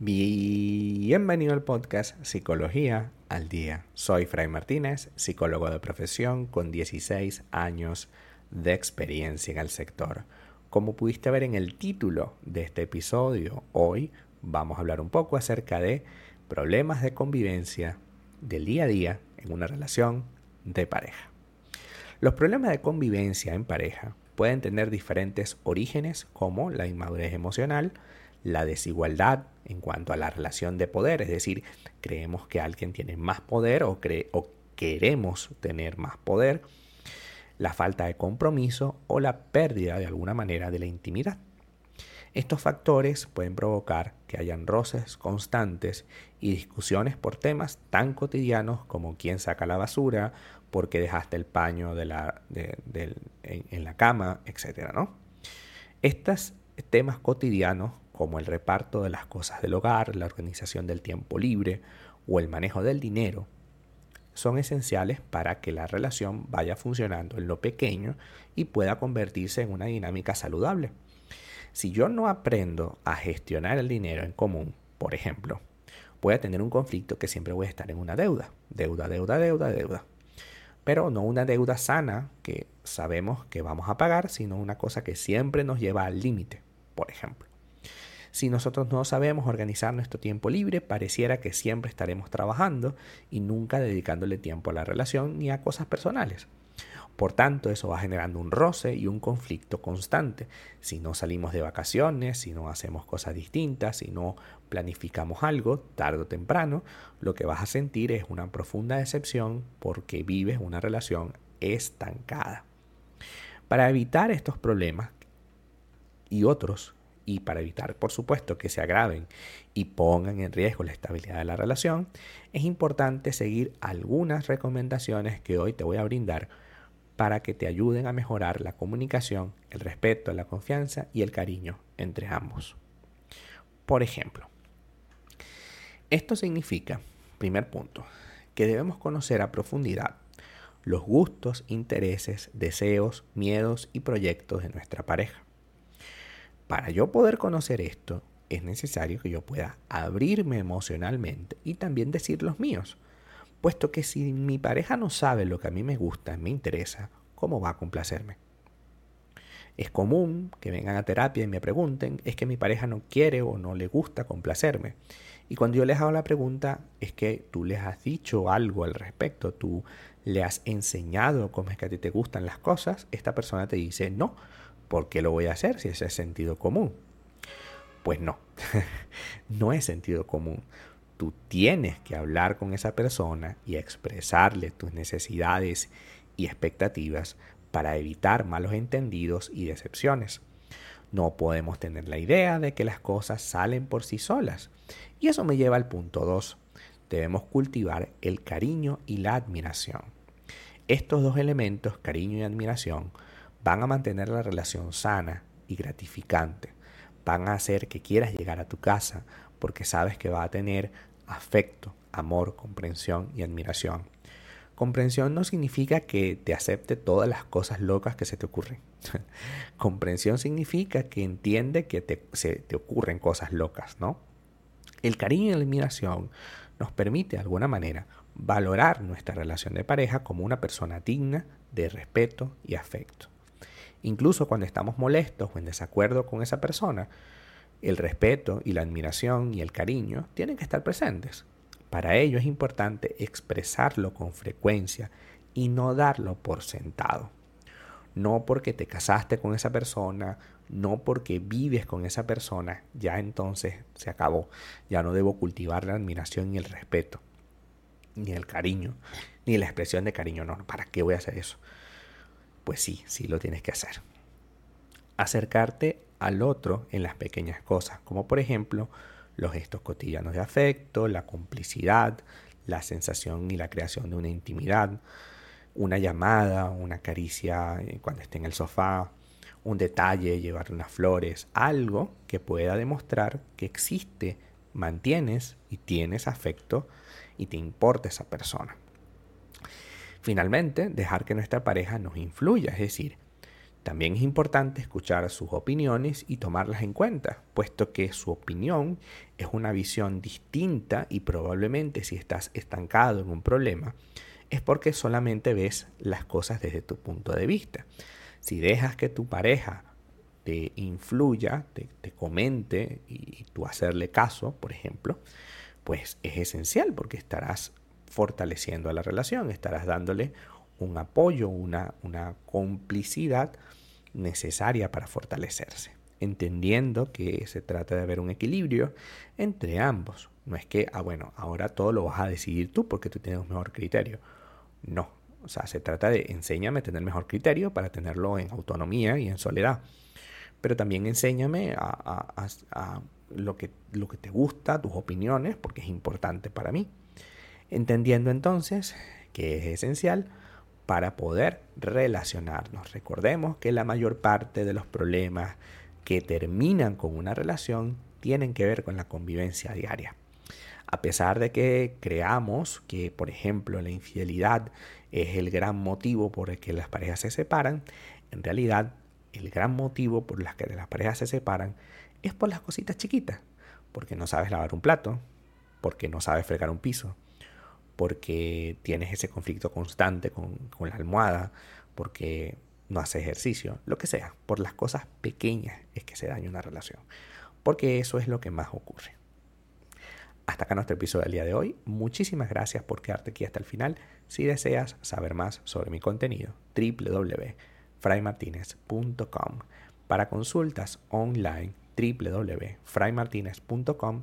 Bienvenido al podcast Psicología al Día. Soy Fray Martínez, psicólogo de profesión con 16 años de experiencia en el sector. Como pudiste ver en el título de este episodio, hoy vamos a hablar un poco acerca de problemas de convivencia del día a día en una relación de pareja. Los problemas de convivencia en pareja pueden tener diferentes orígenes como la inmadurez emocional, la desigualdad en cuanto a la relación de poder, es decir, creemos que alguien tiene más poder o, o queremos tener más poder, la falta de compromiso o la pérdida de alguna manera de la intimidad. Estos factores pueden provocar que hayan roces constantes y discusiones por temas tan cotidianos como quién saca la basura, por qué dejaste el paño de la, en, la cama, etc. ¿no? Estos temas cotidianos como el reparto de las cosas del hogar, la organización del tiempo libre o el manejo del dinero, son esenciales para que la relación vaya funcionando en lo pequeño y pueda convertirse en una dinámica saludable. Si yo no aprendo a gestionar el dinero en común, por ejemplo, voy a tener un conflicto que siempre voy a estar en una deuda, deuda, deuda, deuda, deuda. Pero no una deuda sana que sabemos que vamos a pagar, sino una cosa que siempre nos lleva al límite, por ejemplo. Si nosotros no sabemos organizar nuestro tiempo libre, pareciera que siempre estaremos trabajando y nunca dedicándole tiempo a la relación ni a cosas personales. Por tanto, eso va generando un roce y un conflicto constante. Si no salimos de vacaciones, si no hacemos cosas distintas, si no planificamos algo, tarde o temprano, lo que vas a sentir es una profunda decepción porque vives una relación estancada. Para evitar estos problemas y otros y para evitar, por supuesto, que se agraven y pongan en riesgo la estabilidad de la relación, es importante seguir algunas recomendaciones que hoy te voy a brindar para que te ayuden a mejorar la comunicación, el respeto, la confianza y el cariño entre ambos. Por ejemplo, esto significa, primer punto, que debemos conocer a profundidad los gustos, intereses, deseos, miedos y proyectos de nuestra pareja. Para yo poder conocer esto, es necesario que yo pueda abrirme emocionalmente y también decir los míos. Puesto que si mi pareja no sabe lo que a mí me gusta, me interesa, ¿cómo va a complacerme? Es común que vengan a terapia y me pregunten, es que mi pareja no quiere o no le gusta complacerme. Y cuando yo les hago la pregunta, es que tú les has dicho algo al respecto, tú le has enseñado cómo es que a ti te gustan las cosas, esta persona te dice, no, ¿Por qué lo voy a hacer si ese es sentido común? Pues no, no es sentido común. Tú tienes que hablar con esa persona y expresarle tus necesidades y expectativas para evitar malos entendidos y decepciones. No podemos tener la idea de que las cosas salen por sí solas. Y eso me lleva al punto 2. Debemos cultivar el cariño y la admiración. Estos dos elementos, cariño y admiración, van a mantener la relación sana y gratificante. Van a hacer que quieras llegar a tu casa porque sabes que va a tener afecto, amor, comprensión y admiración. Comprensión no significa que te acepte todas las cosas locas que se te ocurren. comprensión significa que entiende que te, se te ocurren cosas locas, ¿no? El cariño y la admiración nos permite de alguna manera valorar nuestra relación de pareja como una persona digna de respeto y afecto. Incluso cuando estamos molestos o en desacuerdo con esa persona, el respeto y la admiración y el cariño tienen que estar presentes. Para ello es importante expresarlo con frecuencia y no darlo por sentado. No porque te casaste con esa persona, no porque vives con esa persona, ya entonces se acabó. Ya no debo cultivar la admiración y el respeto, ni el cariño, ni la expresión de cariño. No, ¿para qué voy a hacer eso? Pues sí, sí lo tienes que hacer. Acercarte al otro en las pequeñas cosas, como por ejemplo los gestos cotidianos de afecto, la complicidad, la sensación y la creación de una intimidad, una llamada, una caricia eh, cuando esté en el sofá, un detalle, llevarle unas flores, algo que pueda demostrar que existe, mantienes y tienes afecto y te importa esa persona. Finalmente, dejar que nuestra pareja nos influya, es decir, También es importante escuchar sus opiniones y tomarlas en cuenta, puesto que su opinión es una visión distinta y probablemente si estás estancado en un problema, es porque solamente ves las cosas desde tu punto de vista. Si dejas que tu pareja te influya, te, comente y, tú hacerle caso, por ejemplo, pues es esencial porque estarás fortaleciendo a la relación, estarás dándole un apoyo, una, una complicidad necesaria para fortalecerse, entendiendo que se trata de haber un equilibrio entre ambos. No es que, ah, bueno, ahora todo lo vas a decidir tú porque tú tienes un mejor criterio. No, o sea, se trata de enséñame a tener mejor criterio para tenerlo en autonomía y en soledad. Pero también enséñame a, lo, que, lo que te gusta, tus opiniones, porque es importante para mí. Entendiendo entonces que es esencial para poder relacionarnos. Recordemos que la mayor parte de los problemas que terminan con una relación tienen que ver con la convivencia diaria. A pesar de que creamos que, por ejemplo, la infidelidad es el gran motivo por el que las parejas se separan, en realidad el gran motivo por el que las parejas se separan es por las cositas chiquitas, porque no sabes lavar un plato, porque no sabes fregar un piso, porque tienes ese conflicto constante con, con la almohada, porque no haces ejercicio, lo que sea, por las cosas pequeñas es que se daña una relación, porque eso es lo que más ocurre. Hasta acá nuestro episodio del día de hoy. Muchísimas gracias por quedarte aquí hasta el final. Si deseas saber más sobre mi contenido, www.fraymartinez.com. Para consultas online, www.fraymartinez.com